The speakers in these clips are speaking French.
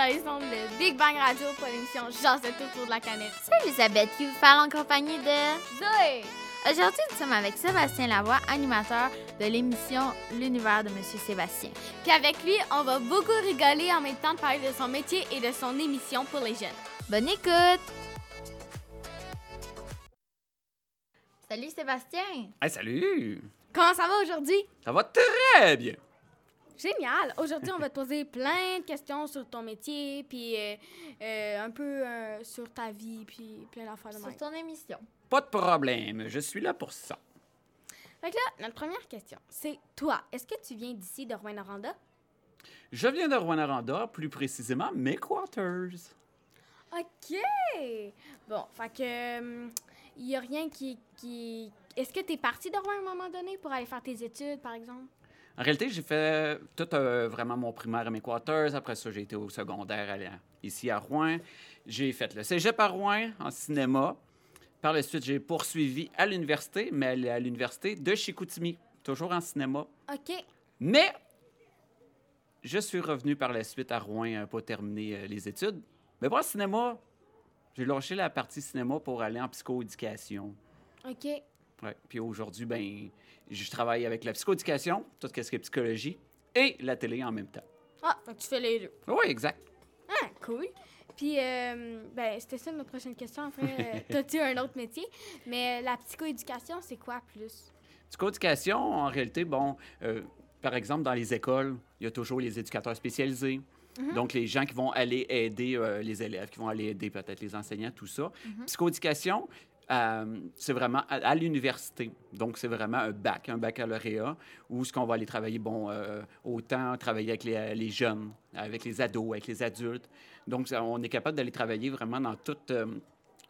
dans les ondes de Big Bang Radio pour l'émission Jazette autour de la canette. C'est Elisabeth qui vous parle en compagnie de... Zoé! Aujourd'hui, nous sommes avec Sébastien Lavoie, animateur de l'émission L'univers de Monsieur Sébastien. Puis avec lui, on va beaucoup rigoler en même temps de parler de son métier et de son émission pour les jeunes. Bonne écoute! Salut Sébastien! Hey, salut! Comment ça va aujourd'hui? Ça va très bien. Génial! Aujourd'hui, on va te poser plein de questions sur ton métier, puis euh, euh, un peu euh, sur ta vie, puis plein d'affaires de même. Sur ton émission. Pas de problème, je suis là pour ça. Fait que là, notre première question, c'est toi, est-ce que tu viens d'ici, de Rouen-Noranda? Je viens de Rwanda, plus précisément mes quarters. OK! Bon, fait que... Il n'y a rien qui... qui... Est-ce que tu es parti de Rouen à un moment donné pour aller faire tes études, par exemple? En réalité, j'ai fait tout euh, vraiment mon primaire à mes quarters. Après ça, j'ai été au secondaire à- ici à Rouen. J'ai fait le cégep à Rouen en cinéma. Par la suite, j'ai poursuivi à l'université, mais à l'université de Chicoutimi, toujours en cinéma. OK. Mais je suis revenu par la suite à Rouen euh, pour terminer euh, les études. Mais pour le cinéma, j'ai lâché la partie cinéma pour aller en psychoéducation. OK. Ouais. Puis aujourd'hui, ben, je travaille avec la psychoéducation, tout ce qui est psychologie, et la télé en même temps. Ah, que tu fais les deux. Oui, exact. Ah, cool. Puis, euh, ben, c'était ça notre prochaine question. Après, euh, t'as-tu un autre métier? Mais la psychoéducation, c'est quoi plus? Psychoéducation, en réalité, bon, euh, par exemple, dans les écoles, il y a toujours les éducateurs spécialisés. Donc, les gens qui vont aller aider euh, les élèves, qui vont aller aider peut-être les enseignants, tout ça. Psychoéducation, euh, c'est vraiment à, l'université. Donc, c'est vraiment un bac, un baccalauréat, où ce qu'on va aller travailler, bon, euh, autant travailler avec les, les jeunes, avec les ados, avec les adultes. Donc, on est capable d'aller travailler vraiment dans toute... euh,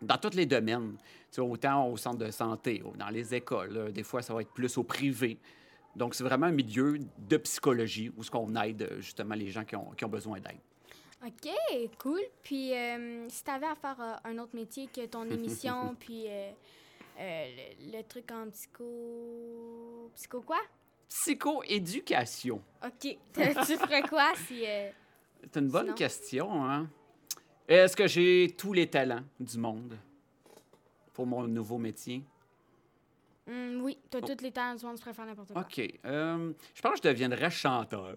dans tous les domaines, autant au centre de santé, dans les écoles, des fois ça va être plus au privé. Donc c'est vraiment un milieu de psychologie où ce qu'on aide euh, justement les gens qui ont besoin d'aide. OK, cool. Puis, euh, si t'avais à faire euh, un autre métier que ton émission, puis euh, euh, le, le truc en psycho... Psycho quoi? Psychoéducation, OK. tu ferais quoi si... c'est une bonne Sinon? question. Hein? Est-ce que j'ai tous les talents du monde pour mon nouveau métier? hum, oui, t'as Oh. toutes les talents du monde, tu faire n'importe quoi. OK. je pense que je deviendrais chanteur.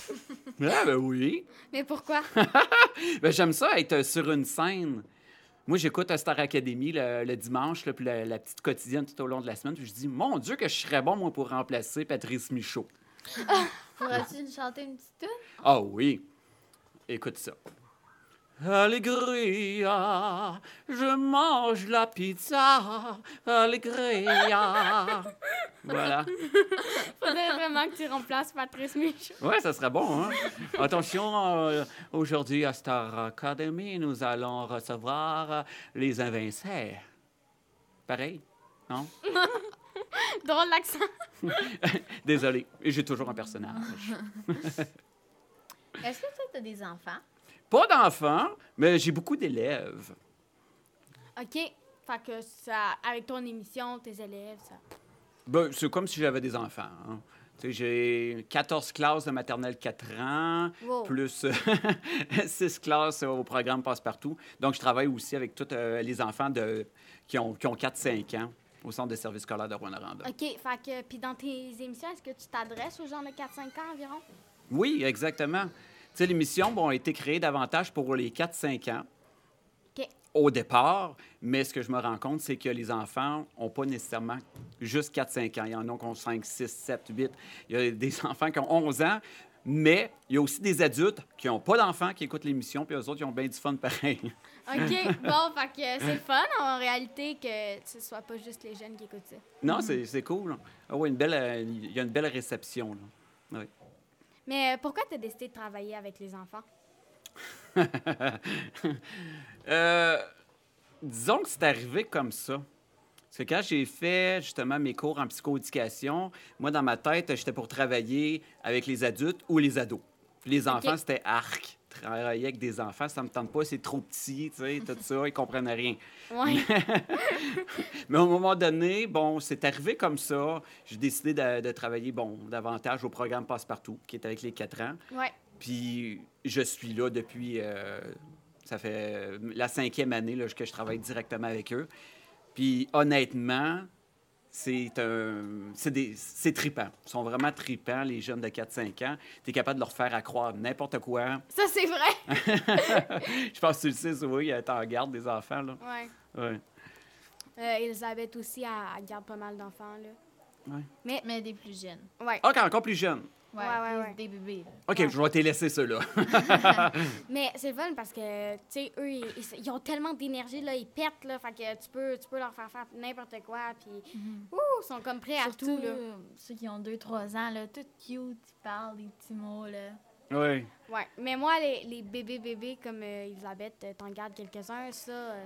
ah ben oui. Mais pourquoi? Ben, j'aime ça, être sur une scène. Moi, j'écoute Star Academy le, le dimanche, là, puis la, la petite quotidienne tout au long de la semaine. Puis je dis, mon Dieu, que je serais bon, moi, pour remplacer Patrice Michaud. Pourras-tu nous chanter une petite tune? Ah oui. Écoute ça. Allegria, je mange la pizza. Allegria. Voilà. Faudrait vraiment que tu remplaces Patrice Michaud. Ouais, ça serait bon, hein? Attention, euh, aujourd'hui à Star Academy, nous allons recevoir euh, les invincibles. Pareil, non? Drôle l'accent. Désolé, j'ai toujours un personnage. Est-ce que toi, t'as des enfants? Pas d'enfants, mais j'ai beaucoup d'élèves. OK. Fait que ça, avec ton émission, tes élèves, ça. Ben, c'est comme si j'avais des enfants. hein. Tu sais, J'ai 14 classes de maternelle 4 ans, Wow. plus 6 classes au programme Passe-Partout. Donc, je travaille aussi avec tous euh, les enfants de, qui ont, qui ont 4-5 ans au centre de service scolaire de Rwanda. OK. Fait que, puis dans tes émissions, est-ce que tu t'adresses aux gens de 4-5 ans environ? Oui, exactement. Tu sais, l'émission bon, a été créée davantage pour les 4-5 ans au départ, mais ce que je me rends compte, c'est que les enfants n'ont pas nécessairement juste 4-5 ans. Il y en a qui ont 5, 6, 7, 8. Il y a des enfants qui ont 11 ans, mais il y a aussi des adultes qui n'ont pas d'enfants qui écoutent l'émission, puis eux autres, ils ont bien du fun pareil. OK. bon, fait que c'est fun en réalité que ce soit pas juste les jeunes qui écoutent ça. non, c'est cool. Ah oui, une belle, euh, il y a une belle réception. Là. Oui. Mais euh, pourquoi tu as décidé de travailler avec les enfants? Euh, disons que c'est arrivé comme ça. Parce que quand j'ai fait justement mes cours en psychoéducation, moi, dans ma tête, j'étais pour travailler avec les adultes ou les ados. Puis les enfants, c'était arc. Travailler avec des enfants, ça me tente pas, c'est trop petit, tu sais, tout ça, ils comprennent rien. Ouais. Mais à un moment donné, bon, c'est arrivé comme ça. J'ai décidé de, de travailler, bon, davantage au programme Passe-Partout, qui est avec les 4 ans. ouais. Puis je suis là depuis, euh, ça fait la cinquième année là, que je travaille directement avec eux. Puis honnêtement, c'est un, c'est des, c'est trippant. Ils sont vraiment trippants, les jeunes de 4-5 ans. Tu es capable de leur faire accroire n'importe quoi. Ça, c'est vrai. je pense que tu le sais, oui, t'en gardes des enfants, là. Ouais. Ouais. Euh, Elisabeth aussi, elle, elle garde pas mal d'enfants, là. Ouais. Mais, Mais des plus jeunes. ouais. Ah, quand encore plus jeune. Ouais, Ouais, ouais, des, bébés. là. OK, Ouais. je vais te laisser ceux-là. Mais c'est fun parce que, tu sais, eux, ils, ils- ils ont tellement d'énergie, là, ils pètent, là, fait que tu peux, tu peux leur faire faire n'importe quoi, puis, ouh, ils sont comme prêts à tout, là. ceux qui ont 2-3 ans, là, tout cute, ils parlent des petits mots. Là. oui. Ouais, mais moi, les, les bébés bébés comme euh, Elisabeth, t'en gardes quelques-uns, ça, euh,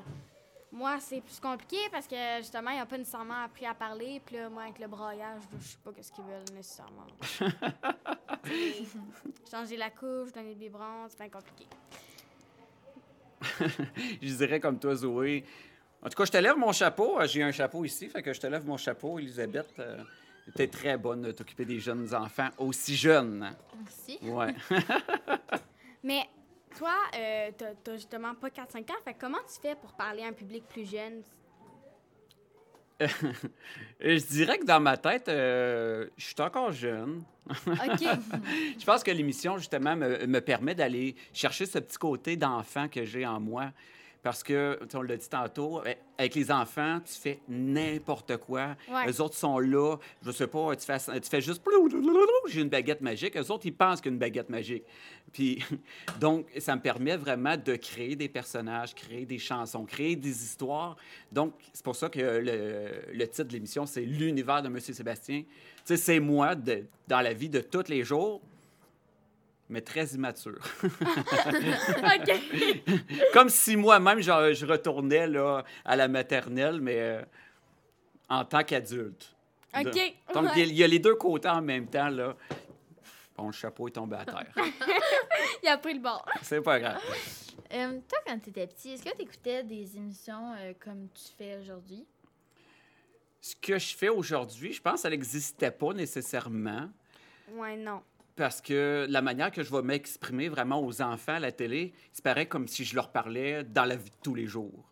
moi, c'est plus compliqué parce que, justement, ils n'ont pas nécessairement appris à parler, puis là, moi, avec le braillage, je sais pas ce qu'ils veulent nécessairement. Changer la couche, donner des biberons, c'est bien compliqué. Je dirais comme toi, Zoé. En tout cas, je te lève mon chapeau. Euh, J'ai un chapeau ici, fait que je te lève mon chapeau, Elisabeth. Euh, T'es très bonne de t'occuper des jeunes enfants aussi jeunes. Merci. Ouais. Mais toi, euh, t'as justement pas 4-5 ans, fait comment tu fais pour parler à un public plus jeune? Et je dirais que dans ma tête, euh, je suis encore jeune. OK. Je pense que l'émission, justement, me, me permet d'aller chercher ce petit côté d'enfant que j'ai en moi. Parce que, on l'a dit tantôt, eh, avec les enfants, tu fais n'importe quoi. Ouais. Eux autres sont là. Je sais pas, tu fais, tu fais juste j'ai une baguette magique. Eux autres, ils pensent qu'il y a une baguette magique. Puis, donc, ça me permet vraiment de créer des personnages, créer des chansons, créer des histoires. Donc, c'est pour ça que le, le titre de l'émission, c'est L'univers de Monsieur Sébastien. Tu sais, c'est moi de- dans la vie de tous les jours, mais très immature. OK. Comme si moi-même, je, je retournais là, à la maternelle, mais euh, en tant qu'adulte. OK. De- Donc, il y a- Ouais. il y, a les deux côtés en même temps. Là. Bon, le chapeau est tombé à terre. Il a pris le bord. C'est pas grave. Euh, toi, quand tu étais petit, est-ce que tu écoutais des émissions euh, comme tu fais aujourd'hui? Ce que je fais aujourd'hui, je pense que ça n'existait pas nécessairement. Ouais, non. Parce que la manière que je vais m'exprimer vraiment aux enfants à la télé, c'est pareil comme si je leur parlais dans la vie de tous les jours.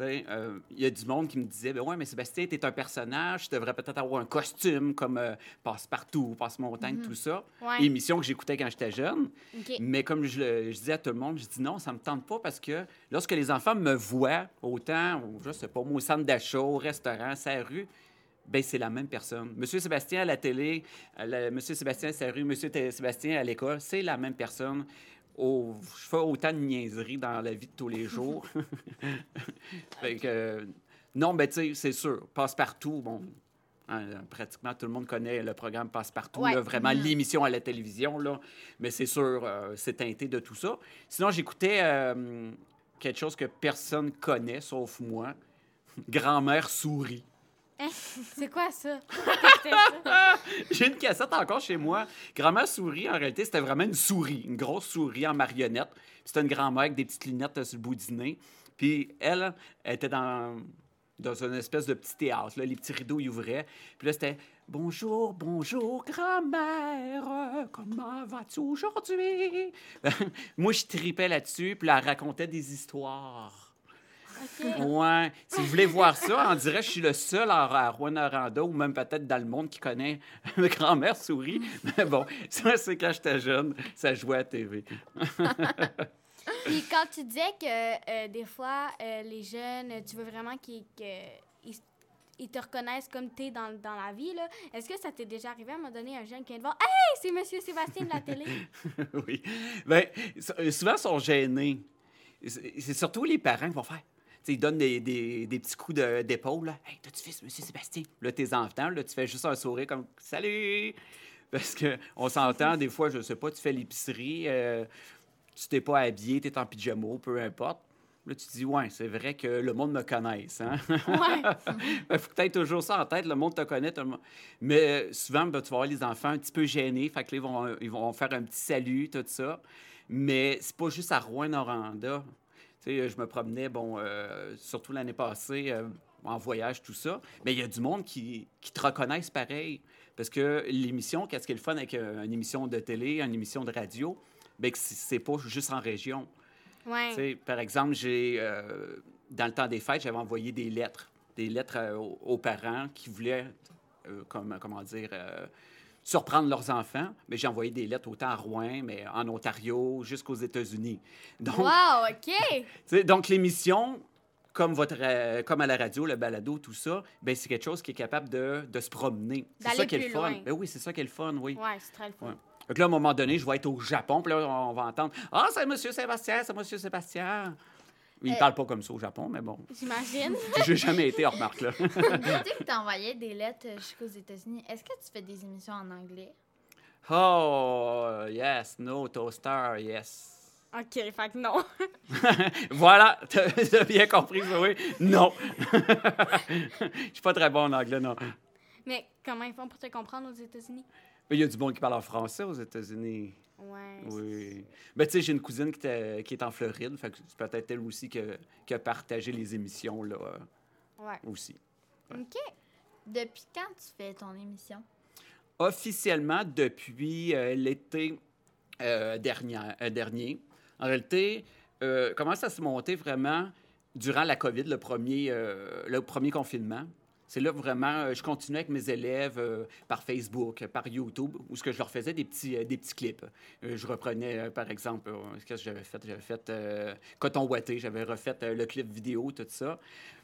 Euh, Il y a du monde qui me disait ben ouais, mais Sébastien, tu es un personnage, tu devrais peut-être avoir un costume comme euh, Passe-Partout, Passe-Montagne, tout ça. Ouais. Émission que j'écoutais quand j'étais jeune. Mais comme je, le- je disais à tout le monde, je dis non, ça me tente pas parce que lorsque les enfants me voient, autant, au- je sais pas, moi, au centre d'achat, au restaurant, à la rue, ben c'est la même personne. Monsieur Sébastien à la télé, la- Monsieur Sébastien à sa rue, Monsieur Sébastien à l'école, c'est la même personne. Je fais autant de niaiseries dans la vie de tous les jours. Fait que, non, ben tu sais, c'est sûr, passe-partout, bon, hein, pratiquement tout le monde connaît le programme Passe-Partout, Ouais. vraiment l'émission à la télévision, là, mais c'est sûr, euh, c'est teinté de tout ça. Sinon, j'écoutais euh, quelque chose que personne connaît, sauf moi, Grand-mère souris. C'est quoi ça? J'ai une cassette encore chez moi. Grand-mère souris, en réalité, c'était vraiment une souris, une grosse souris en marionnette. C'était une grand-mère avec des petites lunettes sur le bout du nez. Puis elle, elle était dans, dans une espèce de petit théâtre. Les petits rideaux, ils ouvraient. Puis là, c'était Bonjour, bonjour, grand-mère, comment vas-tu aujourd'hui? Moi, je tripais là-dessus, puis elle racontait des histoires. Ouais. Si vous voulez voir ça, on dirait que je suis le seul à, Rouen-Noranda ou même peut-être dans le monde qui connaît ma grand-mère souris. Mais bon, ça, c'est quand j'étais jeune, ça jouait à TV. Puis quand tu disais que euh, des fois, euh, les jeunes, tu veux vraiment qu'ils ils, te reconnaissent comme tu es dans, dans la vie, là. est-ce que ça t'est déjà arrivé à un moment donné, un jeune qui vient te voir « Hey, c'est Monsieur Sébastien de la télé! oui. Bien, souvent, ils sont gênés. C'est surtout les parents qui vont faire. Ils donnent des, des- des petits coups d'épaule. Hey, t'as-tu fait monsieur Sébastien? Là, tes enfants, là, tu fais juste un sourire comme Salut! Parce qu'on s'entend, des fois, je sais pas, tu fais l'épicerie, euh, tu t'es pas habillé, tu es en pyjama, peu importe. Là, tu te dis, ouais, c'est vrai que le monde me connaisse. Hein? » Ouais. Il faut que tu aies toujours ça en tête. Le monde te connaît. tout le monde- Mais euh, souvent, ben, tu vas voir les enfants un petit peu gênés. Fait que là, ils vont, ils vont faire un petit salut, tout ça. Mais c'est pas juste à Rouen-Noranda. Je me promenais, bon, euh, surtout l'année passée, euh, en voyage, tout ça. Mais il y a du monde qui, qui te reconnaissent pareil. Parce que l'émission, qu'est-ce qui est le fun avec euh, une émission de télé, une émission de radio? bien que c'est pas juste en région. Ouais. Par exemple, j'ai euh, dans le temps des fêtes, j'avais envoyé des lettres, des lettres euh, aux, aux parents qui voulaient, euh, comme, comment dire, surprendre leurs enfants. Mais j'ai envoyé des lettres autant à Rouen, mais en Ontario, jusqu'aux États-Unis. Donc, Wow, OK. donc l'émission, comme, votre, euh, comme à la radio, le balado, tout ça, ben, c'est quelque chose qui est capable de, de se promener. C'est ça qui est le fun. Ben oui, c'est ça qui est le fun, oui. Ouais, c'est très le fun. Ouais. Donc là, à un moment donné, je vais être au Japon, puis là, on va entendre Ah, c'est Monsieur Sébastien, c'est Monsieur Sébastien. Il ne Euh. parle pas comme ça au Japon, mais bon. J'imagine. J'ai jamais été, remarque, là. tu sais que tu envoyais des lettres euh, jusqu'aux États-Unis. Est-ce que tu fais des émissions en anglais? Oh, yes, no, toaster, yes. OK, fait que non. Voilà, t'as bien compris, oui. Non. Je suis pas très bon en anglais, non. Mais comment ils font pour te comprendre aux États-Unis? Mais il y a du monde qui parle en français aux États-Unis. Ouais. Oui. Ben, tu sais, j'ai une cousine qui, est en Floride, fait que c'est peut-être elle aussi qui a, qui a partagé les émissions, là, Ouais. aussi. OK. Depuis quand tu fais ton émission? officiellement depuis euh, l'été euh, dernier, euh, dernier. En réalité, commence à se monter vraiment durant la COVID, le premier, le premier confinement? C'est là vraiment, euh, je continuais avec mes élèves euh, par Facebook, par YouTube, où ce que je leur faisais des petits, euh, des petits clips. Euh, je reprenais, par exemple, qu'est-ce que j'avais fait? J'avais fait Coton Ouaté, j'avais refait le clip vidéo, tout ça.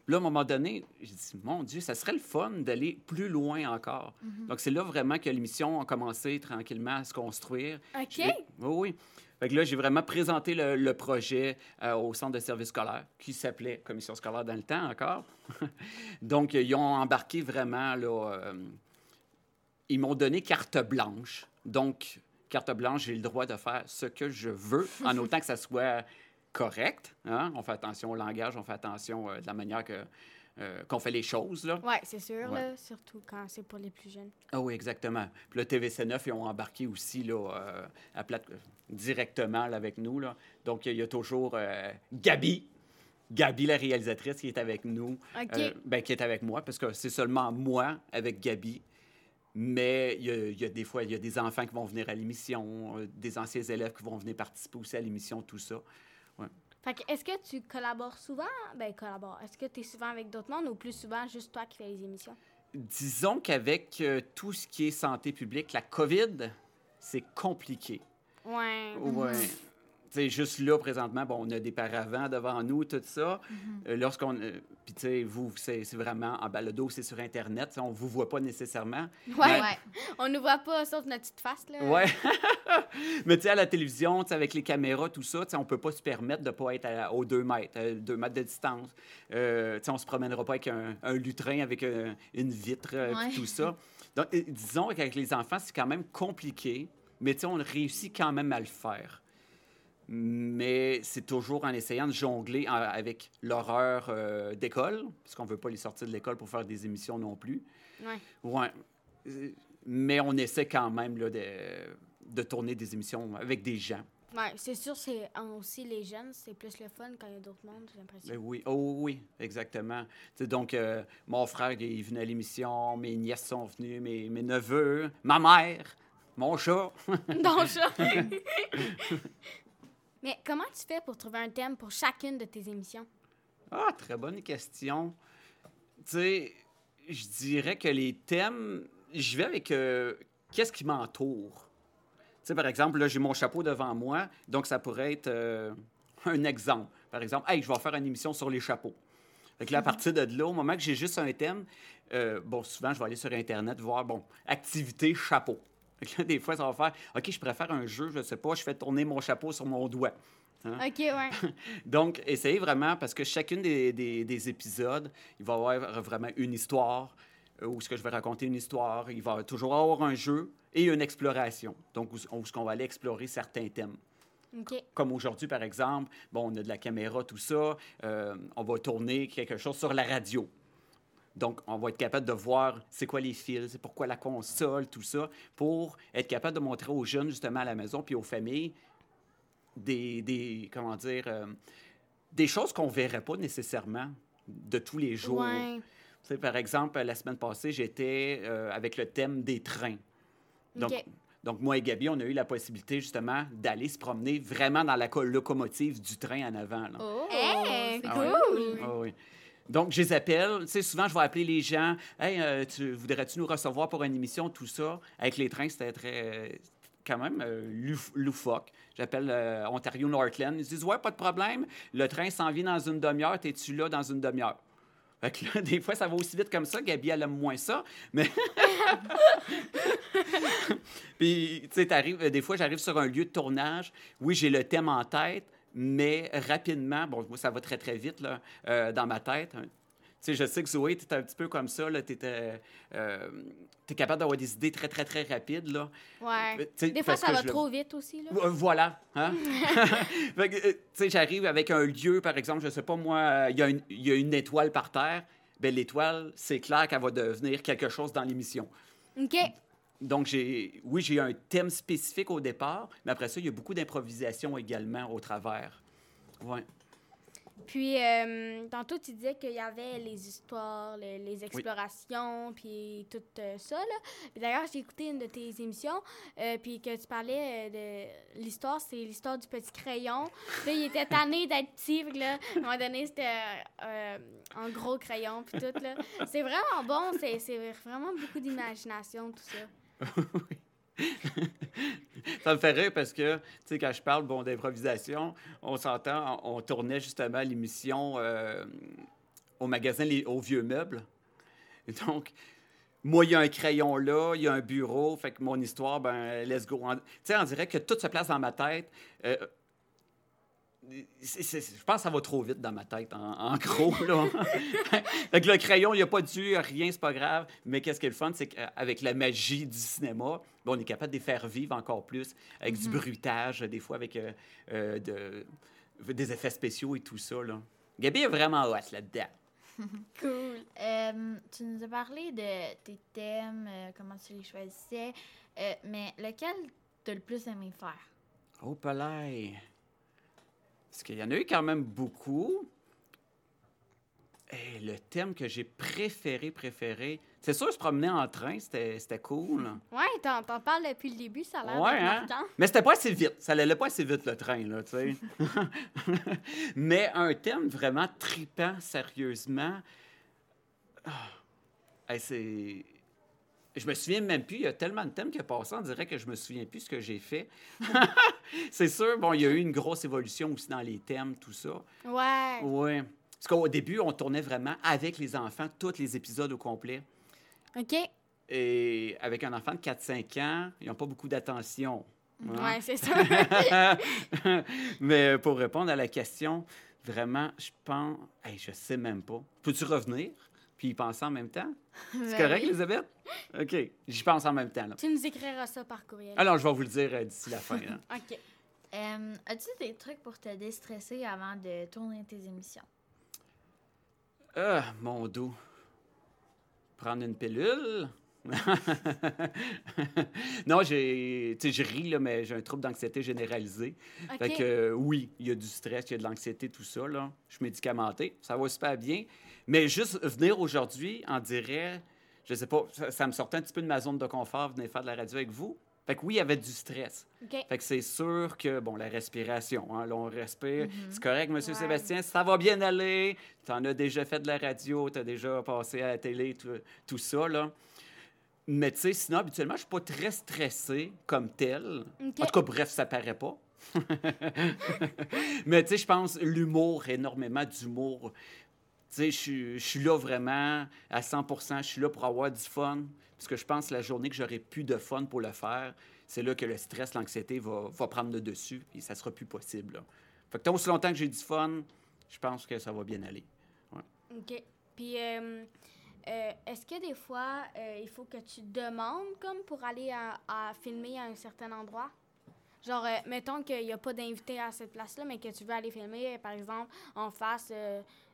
Puis là, à un moment donné, j'ai dit, mon Dieu, ça serait le fun d'aller plus loin encore. Donc, c'est là vraiment que l'émission a commencé tranquillement à se construire. OK. Oui, oui. Fait que là, j'ai vraiment présenté le, le projet euh, au centre de service scolaire, qui s'appelait Commission scolaire dans le temps encore. Donc, ils ont embarqué vraiment, là, euh, ils m'ont donné carte blanche. Donc, carte blanche, j'ai le droit de faire ce que je veux, en autant que ça soit correct. hein. On fait attention au langage, on fait attention euh, de la manière que, euh, qu'on fait les choses. Ouais, c'est sûr, Ouais. là, surtout quand c'est pour les plus jeunes. Ah oui, exactement. Puis le TVC9, ils ont embarqué aussi là, euh, à plate- directement là, avec nous. Là. Donc, il y a toujours euh, Gabi. Gabi, la réalisatrice, qui est avec nous. OK. Euh, ben, qui est avec moi, parce que c'est seulement moi avec Gabi. Mais il y, a, il y a des fois, il y a des enfants qui vont venir à l'émission, euh, des anciens élèves qui vont venir participer aussi à l'émission, tout ça. Fait que est-ce que tu collabores souvent? Ben, collabore. Est-ce que tu es souvent avec d'autres mondes ou plus souvent juste toi qui fais les émissions? Disons qu'avec euh, tout ce qui est santé publique, la COVID, c'est compliqué. Ouais. Ouais. Tu sais, juste là, présentement, bon, on a des paravents devant nous, tout ça. Euh, Lorsqu'on. euh, Puis, tu sais, vous, c'est vraiment en balado, c'est sur Internet. On ne vous voit pas nécessairement. Ouais. Ouais. On ne voit pas sauf notre petite face, là. Ouais. Mais, tu sais, à la télévision, tu sais, avec les caméras, tout ça, tu sais, on ne peut pas se permettre de ne pas être à- aux deux mètres, à deux mètres de distance. Euh, tu sais, on ne se promènera pas avec un, un lutrin, avec un- une vitre, euh, Ouais. tout ça. Donc, euh, disons qu'avec les enfants, c'est quand même compliqué, mais tu sais, on réussit quand même à le faire. Mais c'est toujours en essayant de jongler en- avec l'horreur euh, d'école, parce qu'on ne veut pas les sortir de l'école pour faire des émissions non plus. Ouais. Ouais. Mais on essaie quand même là, de, de tourner des émissions avec des gens. Ouais, c'est sûr, c'est aussi les jeunes, c'est plus le fun quand il y a d'autres mondes, j'ai l'impression. Ben oui, oh oui, exactement. Tu sais, donc, euh, mon frère, il est venu à l'émission, mes nièces sont venues, mes, mes neveux, ma mère, mon chat. Donc, ça. Mais comment tu fais pour trouver un thème pour chacune de tes émissions? Ah, très bonne question. Tu sais, je dirais que les thèmes, je vais avec euh, qu'est-ce qui m'entoure? Tu sais, par exemple, là, j'ai mon chapeau devant moi, donc ça pourrait être euh, un exemple. Par exemple, hey, je vais faire une émission sur les chapeaux. Fait là, à partir de là, au moment que j'ai juste un thème, euh, bon, souvent, je vais aller sur Internet voir, bon, activité chapeau. Là, des fois, ça va faire, OK, je préfère un jeu, je sais pas, je fais tourner mon chapeau sur mon doigt. Hein? OK, ouais. Donc, essayez vraiment, parce que chacune des, des- des épisodes, il va y avoir vraiment une histoire, euh, où ce que je vais raconter une histoire, il va toujours avoir un jeu et une exploration. Donc, où, où ce qu'on va aller explorer certains thèmes. OK. Comme aujourd'hui, par exemple, bon, on a de la caméra, tout ça, euh, on va tourner quelque chose sur la radio. Donc, on va être capable de voir c'est quoi les fils, c'est pourquoi la console, tout ça, pour être capable de montrer aux jeunes, justement, à la maison, puis aux familles, des, des comment dire, euh, des choses qu'on ne verrait pas nécessairement de tous les jours. Ouais. Tu sais, par exemple, la semaine passée, j'étais euh, avec le thème des trains. Donc, moi et Gabi, on a eu la possibilité justement d'aller se promener vraiment dans la co- locomotive du train en avant. là. Oh, Hey, Ah ouais. cool. Ah oui. Donc, je les appelle. Tu sais, souvent, je vais appeler les gens. Hey, euh, tu, voudrais-tu nous recevoir pour une émission, tout ça? Avec les trains, c'était très. quand même euh, louf- loufoque. J'appelle euh, Ontario Northland. Ils disent Ouais, pas de problème. Le train s'en vient dans une demi-heure. T'es-tu là dans une demi-heure? Fait que là, des fois, ça va aussi vite comme ça. Gabi, elle aime moins ça. Mais. Puis, tu sais, des fois, j'arrive sur un lieu de tournage. Oui, j'ai le thème en tête, mais rapidement, bon, moi, ça va très, très vite là, euh, dans ma tête. Tu sais, je sais que Zoé, tu es un petit peu comme ça. Tu es, capable d'avoir des idées très, très, très rapides. Là. Ouais. Des fois, ça va le- trop vite aussi. Là. euh, Voilà. Hein? Euh, tu sais, j'arrive avec un lieu, par exemple, je sais pas moi, euh, il y, a une- il y a une étoile par terre. Ben, l'étoile, c'est clair qu'elle va devenir quelque chose dans l'émission. OK. Donc, j'ai, oui, j'ai un thème spécifique au départ, mais après ça, il y a beaucoup d'improvisation également au travers. Ouais. Puis, euh, tantôt, tu disais qu'il y avait les histoires, les, les explorations, puis tout euh, ça. Là. D'ailleurs, j'ai écouté une de tes émissions, euh, puis que tu parlais de l'histoire, c'est l'histoire du petit crayon. Là, il était tanné d'être petit, puis là, à un moment donné, c'était un gros crayon, puis tout. Là. C'est vraiment bon, c'est, c'est vraiment beaucoup d'imagination, tout ça. Ça me fait rire parce que, tu sais, quand je parle bon, d'improvisation, on s'entend, on, tournait justement l'émission euh, au magasin Les- aux Vieux Meubles. Donc, moi, il y a un crayon là, il y a un bureau, fait que mon histoire, ben, let's go. Tu sais, on dirait que tout se place dans ma tête. Euh, je pense que ça va trop vite dans ma tête, en, en gros. Là. fait que le crayon, il n'y a pas dû, rien, c'est pas grave. Mais qu'est-ce qui est le fun, c'est qu'avec la magie du cinéma, ben, on est capable de les faire vivre encore plus, avec du bruitage, des fois avec euh, euh, de- des effets spéciaux et tout ça. Là. Gabi est vraiment hot là-dedans. Cool. Euh, tu nous as parlé de tes thèmes, comment tu les choisissais, mais lequel t'as le plus aimé faire? Oh, palais. Parce qu'il y en a eu quand même beaucoup. Et le thème que j'ai préféré, préféré, c'est sûr, se promener en train, c'était cool. Ouais, t'en, parles depuis le début, ça a l'air Ouais, hein? Mais c'était pas assez vite. Ça allait pas assez vite, le train, là, tu sais. Mais un thème vraiment tripant, sérieusement. Ah. Hey, c'est... Je me souviens même plus. Il y a tellement de thèmes qui ont passé, on dirait que je me souviens plus ce que j'ai fait. c'est sûr, bon, il y a eu une grosse évolution aussi dans les thèmes, tout ça. Ouais. Oui. Parce qu'au début, on tournait vraiment avec les enfants, tous les épisodes au complet. OK. Et avec un enfant de 4-5 ans, ils n'ont pas beaucoup d'attention. hein. Ouais, c'est ça. Mais pour répondre à la question, vraiment, je pense. Hey, je sais même pas. Peux-tu revenir? Puis y penser en même temps? C'est Ben correct, oui. Elisabeth? OK. J'y pense en même temps. Là. tu nous écriras ça par courriel. Alors, je vais vous le dire euh, d'ici la fin. là. OK. Euh, As-tu des trucs pour te déstresser avant de tourner tes émissions? Ah, mon dos. Prendre une pilule? non, j'ai, tu sais, je ris, là, mais j'ai un trouble d'anxiété généralisé. OK. Fait que euh, oui, il y a du stress, il y a de l'anxiété, tout ça. Là. Je suis médicamenté, ça va super bien. Mais juste venir aujourd'hui, en dirait, je sais pas, ça, ça me sortait un petit peu de ma zone de confort, venir faire de la radio avec vous. Fait que oui, il y avait du stress. Fait que c'est sûr que, bon, la respiration, hein, là, on respire. C'est correct, Monsieur Ouais. Sébastien, ça va bien aller. Tu en as déjà fait de la radio, tu as déjà passé à la télé, tout, tout ça, là. Mais tu sais, sinon, habituellement, je suis pas très stressé comme tel. En tout cas, bref, ça paraît pas. Mais tu sais, je pense l'humour, énormément d'humour. Sais, je suis- là vraiment à 100 Je suis là pour avoir du fun. Parce que je pense que la journée que j'aurai plus de fun pour le faire, c'est là que le stress, l'anxiété va, va prendre le dessus et ça sera plus possible. là. Fait que tant aussi longtemps que j'ai du fun, je pense que ça va bien aller. OK. Puis, euh, euh, est-ce que des fois, euh, il faut que tu demandes comme pour aller à, filmer à un certain endroit? Genre, mettons qu'il n'y a pas d'invité à cette place-là, mais que tu veux aller filmer, par exemple, en face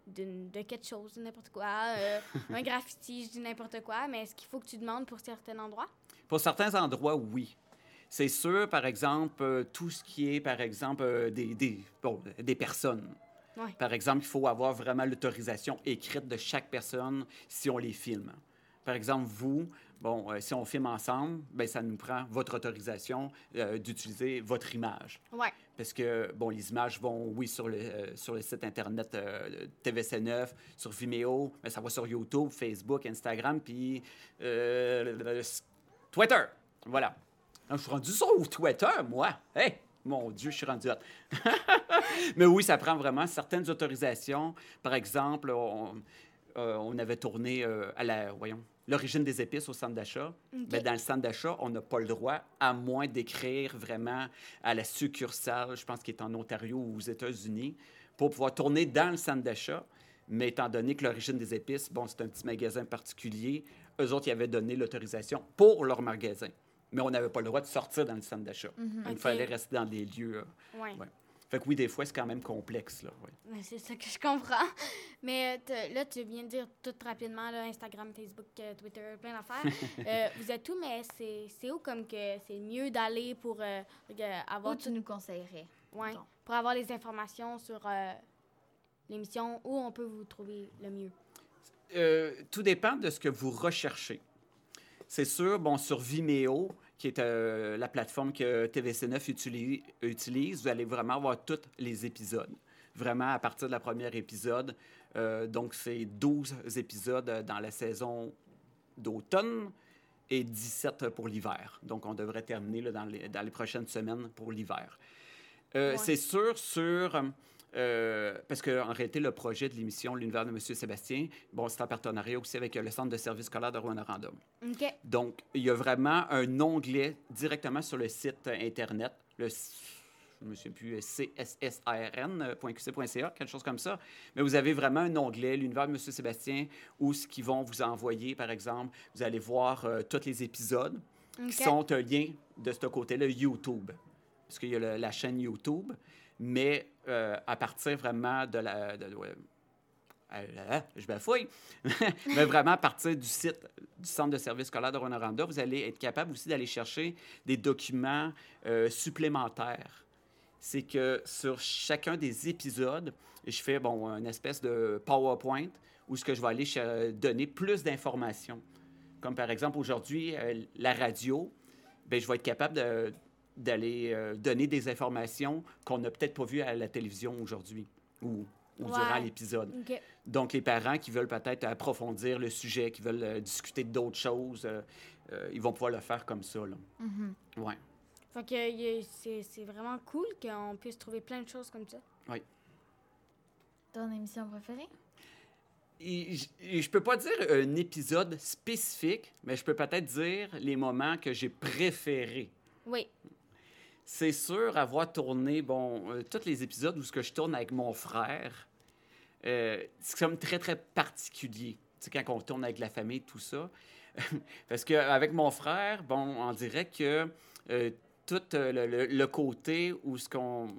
de quelque chose, de n'importe quoi, euh, un graffiti, je dis n'importe quoi, mais est-ce qu'il faut que tu demandes pour certains endroits? Pour certains endroits, oui. C'est sûr, par exemple, euh, tout ce qui est, par exemple, euh, des, des, bon, des personnes. Ouais. Par exemple, il faut avoir vraiment l'autorisation écrite de chaque personne si on les filme. Par exemple, vous, bon, euh, si on filme ensemble, ben ça nous prend votre autorisation euh, d'utiliser votre image. Ouais. Parce que, bon, les images vont, oui, sur le, euh, sur le site Internet euh, TVC9, sur Vimeo, mais ça va sur YouTube, Facebook, Instagram, puis Twitter. Voilà. Donc, je suis rendu sur Twitter, moi? Hey! Mon Dieu, je suis rendu hot. mais oui, ça prend vraiment certaines autorisations. Par exemple, on, on avait tourné à la, voyons, l'origine des épices au centre d'achat. Ben, dans le centre d'achat, on n'a pas le droit, à moins d'écrire vraiment à la succursale, je pense qu'il est en Ontario ou aux États-Unis, pour pouvoir tourner dans le centre d'achat. Mais étant donné que l'origine des épices, bon, c'est un petit magasin particulier, eux autres, ils avaient donné l'autorisation pour leur magasin. Mais on n'avait pas le droit de sortir dans le centre d'achat. Il Ok. fallait rester dans des lieux. euh, Ouais. Ouais. Fait que oui, des fois, c'est quand même complexe. Là, ouais. C'est ça que je comprends. Mais euh, là, tu viens de dire tout rapidement, là, Instagram, Facebook, euh, Twitter, plein d'affaires. Euh, vous êtes où, mais c'est c'est où comme que c'est mieux d'aller pour euh, avoir Où tu nous conseillerais? ouais, mettons? pour avoir les informations sur euh, l'émission, où on peut vous trouver le mieux? Euh, tout dépend de ce que vous recherchez. C'est sûr, bon, sur Vimeo, qui est euh, la plateforme que TVC9 utili- utilise, vous allez vraiment avoir tous les épisodes. Vraiment, à partir de la première épisode. Euh, donc, c'est 12 épisodes dans la saison d'automne et 17 pour l'hiver. Donc, on devrait terminer là, dans, les, dans les prochaines semaines pour l'hiver. Euh, Ouais. C'est sûr sur... euh, parce qu'en réalité, le projet de l'émission L'univers de M. Sébastien, bon, c'est en partenariat aussi avec euh, le Centre de services scolaires de Rouen-Noranda. OK. Donc, il y a vraiment un onglet directement sur le site euh, Internet, le je ne me souviens plus, cssarn.qc.ca, quelque chose comme ça. Mais vous avez vraiment un onglet, l'univers de M. Sébastien, où ce qu'ils vont vous envoyer, par exemple, vous allez voir euh, tous les épisodes qui sont un lien de ce côté-là, YouTube. Parce qu'il y a le- la chaîne YouTube, mais euh, à partir vraiment de la... de- euh, je bafouille. mais vraiment à partir du site du Centre de services scolaires de Rwanda, vous allez être capable aussi d'aller chercher des documents euh, supplémentaires. C'est que sur chacun des épisodes, je fais bon, une espèce de PowerPoint où ce que je vais aller donner plus d'informations. Comme par exemple aujourd'hui, euh, la radio, ben, je vais être capable de- d'aller euh, donner des informations qu'on n'a peut-être pas vues à la télévision aujourd'hui ou, ou Ouais. durant l'épisode. Donc, les parents qui veulent peut-être approfondir le sujet, qui veulent euh, discuter d'autres choses, euh, euh, ils vont pouvoir le faire comme ça. Là. Mhm. Ouais. Fait que c'est c'est vraiment cool qu'on puisse trouver plein de choses comme ça. Ton émission préférée? Et je peux pas dire un épisode spécifique, mais je peux peut-être dire les moments que j'ai préférés. Oui. C'est sûr, avoir tourné, bon, euh, tous les épisodes où ce que je tourne avec mon frère, euh, c'est comme très, très particulier. Tu sais, quand on tourne avec la famille, tout ça. Parce qu'avec mon frère, bon, on dirait que euh, tout euh, le, le- le côté où ce qu'on...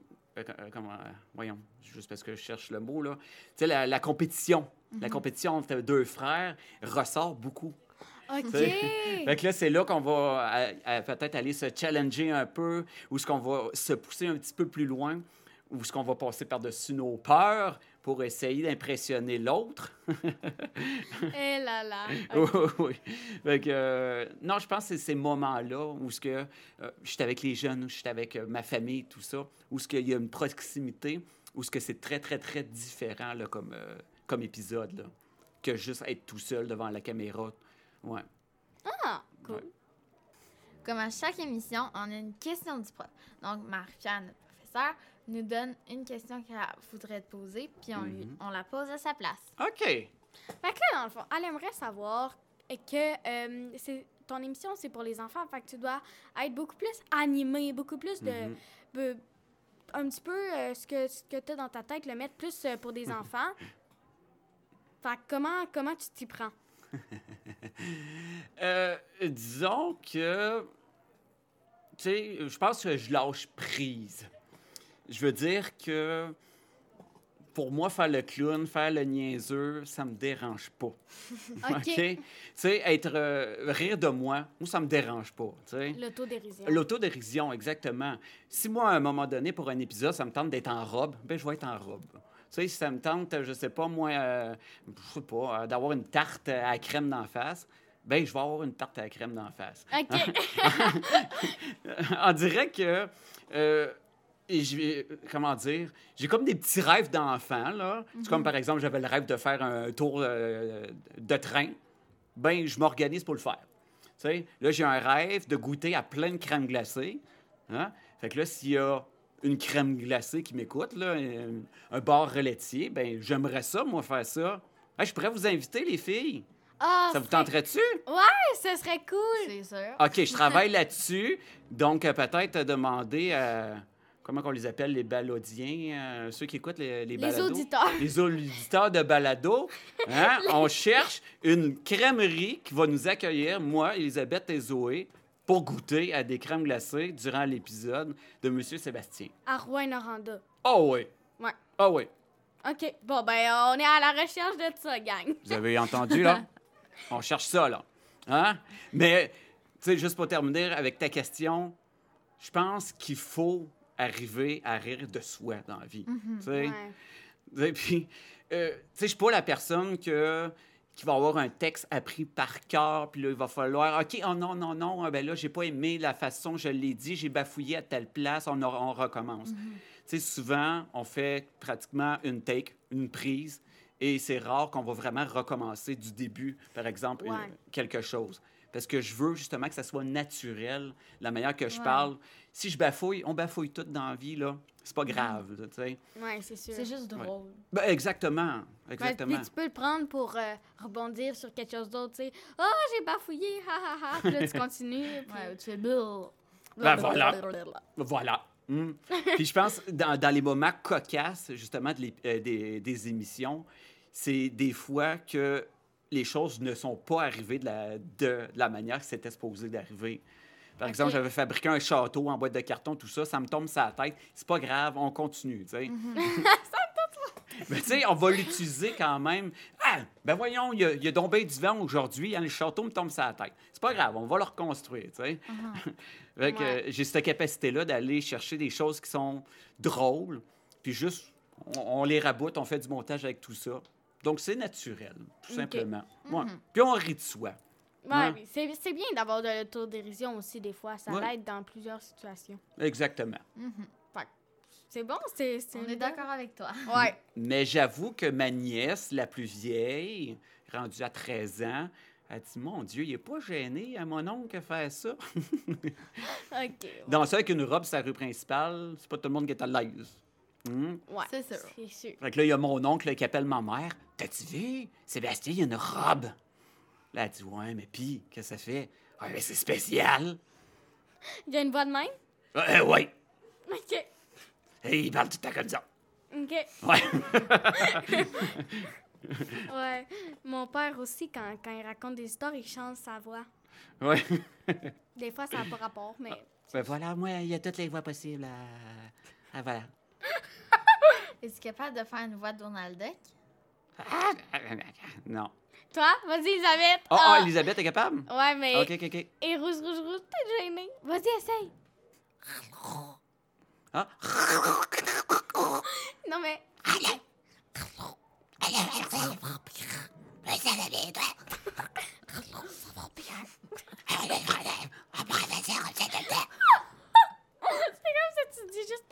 comment, voyons, juste parce que je cherche le mot, là. Tu sais, la, la compétition. La compétition entre deux frères ressort beaucoup. OK. Fait que là, c'est là qu'on va peut-être aller se challenger un peu, ou ce qu'on va se pousser un petit peu plus loin, ou ce qu'on va passer par-dessus nos peurs pour essayer d'impressionner l'autre. Eh là là. oui, oui. Fait que, euh, non, je pense que c'est ces moments-là où ce que euh, je suis avec les jeunes, où je suis avec euh, ma famille, tout ça, où ce qu'il y a une proximité, où ce que c'est très, très, très différent là, comme, euh, comme épisode, là, que juste être tout seul devant la caméra. Ouais. Ah, cool. Ouais. Comme à chaque émission, on a une question du prof. Donc, Marie-Pierre, notre professeur, nous donne une question qu'elle voudrait te poser, puis on, lui- Mhm. on la pose à sa place. OK. Fait que là, dans le fond, elle aimerait savoir que euh, c'est ton émission, c'est pour les enfants. Fait que tu dois être beaucoup plus animé, beaucoup plus de. Mhm. un petit peu euh, ce que, ce que tu as dans ta tête, le mettre plus euh, pour des enfants. Fait que comment, comment tu t'y prends? Euh, disons que, tu sais, je pense que je lâche prise. Je veux dire que pour moi, faire le clown, faire le niaiseux, ça me dérange pas. OK? Tu sais, être euh, rire de moi, moi, ça me dérange pas. tu sais. L'autodérision. L'autodérision, exactement. Si moi, à un moment donné, pour un épisode, ça me tente d'être en robe, ben je vais être en robe. Tu sais, si ça me tente, je sais pas, moi, euh, je sais pas, euh, d'avoir une tarte à la crème d'en face, ben je vais avoir une tarte à la crème d'en face. OK. On dirait que. euh, et je vais- comment dire? J'ai comme des petits rêves d'enfant, là. C'est comme, par exemple, j'avais le rêve de faire un tour euh, de train. Ben, je m'organise pour le faire. Tu sais, là, j'ai un rêve de goûter à plein de crème glacée. Hein? Fait que là, s'il y a une crème glacée qui m'écoute, là, un, un bar relaitier, ben j'aimerais ça, moi, faire ça. Hey, je pourrais vous inviter, les filles. Ah, Ça vous tenterait-tu? Ouais, ce serait cool. C'est sûr. OK, je travaille là-dessus. Donc, euh, peut-être euh, demander à. Comment on les appelle, les balodiens, euh, ceux qui écoutent les, les Les auditeurs. Les auditeurs de balado. Hein? On cherche une crèmerie qui va nous accueillir, moi, Elisabeth et Zoé, pour goûter à des crèmes glacées durant l'épisode de Monsieur Sébastien. À Rouen-Noranda. Oh oui! Ouais. Oh oui! OK. Bon, ben, on est à la recherche de ça, gang. Vous avez entendu, là? On cherche ça, là. Hein? Mais, tu sais, juste pour terminer avec ta question, je pense qu'il faut arriver à rire de soi dans la vie. Tu sais? Et puis, euh, tu sais, je suis pas la personne que, qui va avoir un texte appris par cœur, puis là, il va falloir, OK, oh non, non, non, ah, ben là, j'ai pas aimé la façon, je l'ai dit, j'ai bafouillé à telle place, on, a- on recommence. Tu sais, souvent, on fait pratiquement une take, une prise, et c'est rare qu'on va vraiment recommencer du début, par exemple, Ouais. une- quelque chose. Parce que je veux justement que ça soit naturel, la manière que je Ouais. parle. Si je bafouille, on bafouille tout dans la vie, là. C'est pas grave, tu sais. Ouais, c'est sûr. C'est juste drôle. Ben, exactement. Exactement. puis tu peux le prendre pour euh, rebondir sur quelque chose d'autre, tu sais. Oh, j'ai bafouillé, ha ha ha. Puis là, tu continues. puis- Ouais, tu fais bull. Ben voilà. Voilà. Mm. Puis je pense, dans, dans les moments cocasses, justement, de euh, des, des émissions, c'est des fois que les choses ne sont pas arrivées de la, de, de la manière que c'était supposé d'arriver. Par exemple, j'avais fabriqué un château en boîte de carton, tout ça, ça me tombe sur la tête. C'est pas grave, on continue, tu sais. Mais tu sais, on va l'utiliser quand même. Ah, ben voyons, il y a, il y a donc bien du vent aujourd'hui, hein, le château me tombe sur la tête. C'est pas grave, on va le reconstruire, tu sais. Ouais. euh, j'ai cette capacité-là d'aller chercher des choses qui sont drôles, puis juste, on, on les raboute, on fait du montage avec tout ça. Donc, c'est naturel, tout simplement. Ouais. Puis on rit de soi. Ouais, c'est c'est bien d'avoir de l'autodérision aussi, des fois. Ça Ouais. l'aide dans plusieurs situations. Exactement. C'est bon, c'est. c'est On est bonne- d'accord avec toi. Ouais. Mais j'avoue que ma nièce, la plus vieille, rendue à 13 ans, elle dit Mon Dieu, il n'est pas gêné à mon oncle à faire ça. OK. Dans ça, avec une robe, sa rue principale, c'est pas tout le monde qui est à l'aise. Hum. Ouais. C'est sûr. C'est sûr. Fait que là, il y a mon oncle qui appelle ma mère. T'as-tu vu? Sébastien, il y a une robe. Là, elle dit Ouais, mais pis, qu'est-ce que ça fait? Ouais, mais c'est spécial. Il y a une voix de même? Euh, ouais. OK. Hey, il parle tout le temps comme ça. OK. Ouais. Ouais. Mon père aussi, quand, quand il raconte des histoires, il change sa voix. ouais. Des fois, ça n'a pas rapport, mais. Ben voilà, moi, il y a toutes les voix possibles. à- Ah, voilà. Es-tu capable de faire une voix de Donald Duck? Ah, Non. Toi, vas-y, Elisabeth. Oh, Ah. oh, Elisabeth est capable? Ouais, mais. OK, OK, OK. Et rouge, rouge, rouge, t'es gêné. Vas-y, essaye. Ah. Non, mais. C'est comme si tu dis juste.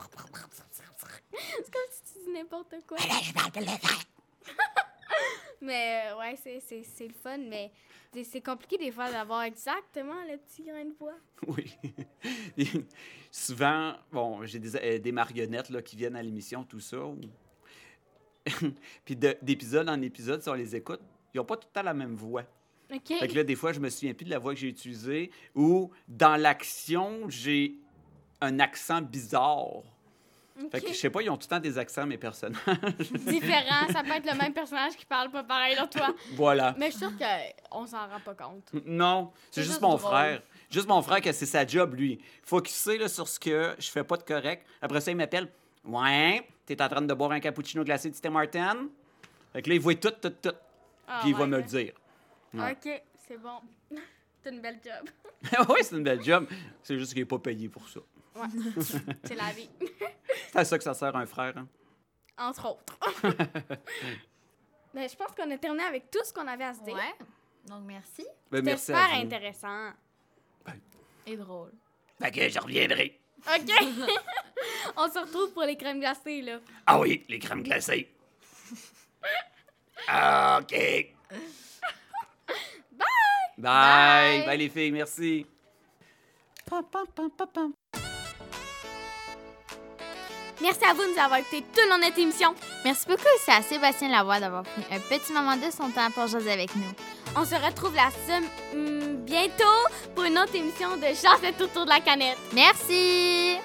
C'est comme si tu dis n'importe quoi. Mais euh, ouais, c'est- c'est c'est le fun, mais c'est- c'est compliqué des fois d'avoir exactement le petit grain de voix. Oui. Souvent, bon, j'ai des, euh, des marionnettes là, qui viennent à l'émission, tout ça. ou- Puis de- d'épisode en épisode, si on les écoute, ils n'ont pas tout le temps la même voix. OK. Fait que là, des fois, je me souviens plus de la voix que j'ai utilisée ou dans l'action, j'ai un accent bizarre. Fait que je sais pas, ils ont tout le temps des accents, mes personnages. Différent, ça peut être le même personnage qui parle pas pareil dans toi. voilà. Mais je suis sûre qu'on s'en rend pas compte. Non, c'est juste juste mon drôle. frère. Juste mon frère que c'est sa job, lui. Focusé là, sur ce que je fais pas de correct. Après ça, il m'appelle. Ouais, t'es en train de boire un cappuccino glacé de Tim Martin? Fait que là, il voit tout, tout, tout. Ah, Puis il va ouais, me le dire. Ouais. OK, c'est bon. C'est une belle job. oui, c'est une belle job. C'est juste qu'il n'est pas payé pour ça. Ouais. c'est la vie. C'est à ça que ça sert un frère. hein. Entre autres. Mais je pense qu'on a terminé avec tout ce qu'on avait à se dire. Ouais. Donc, merci Ben, C'était super à vous. intéressant. et drôle. Fait que je reviendrai. OK. On se retrouve pour les crèmes glacées, là. Ah oui, les crèmes glacées. OK. Bye. Bye. Bye, les filles, merci. Pam, pam, pam, pam, pam. Merci à vous de nous avoir écouté tout le long de notre émission. Merci beaucoup aussi à Sébastien Lavoie d'avoir pris un petit moment de son temps pour jaser avec nous. On se retrouve la semaine hum, bientôt pour une autre émission de Chasse autour de la canette. Merci!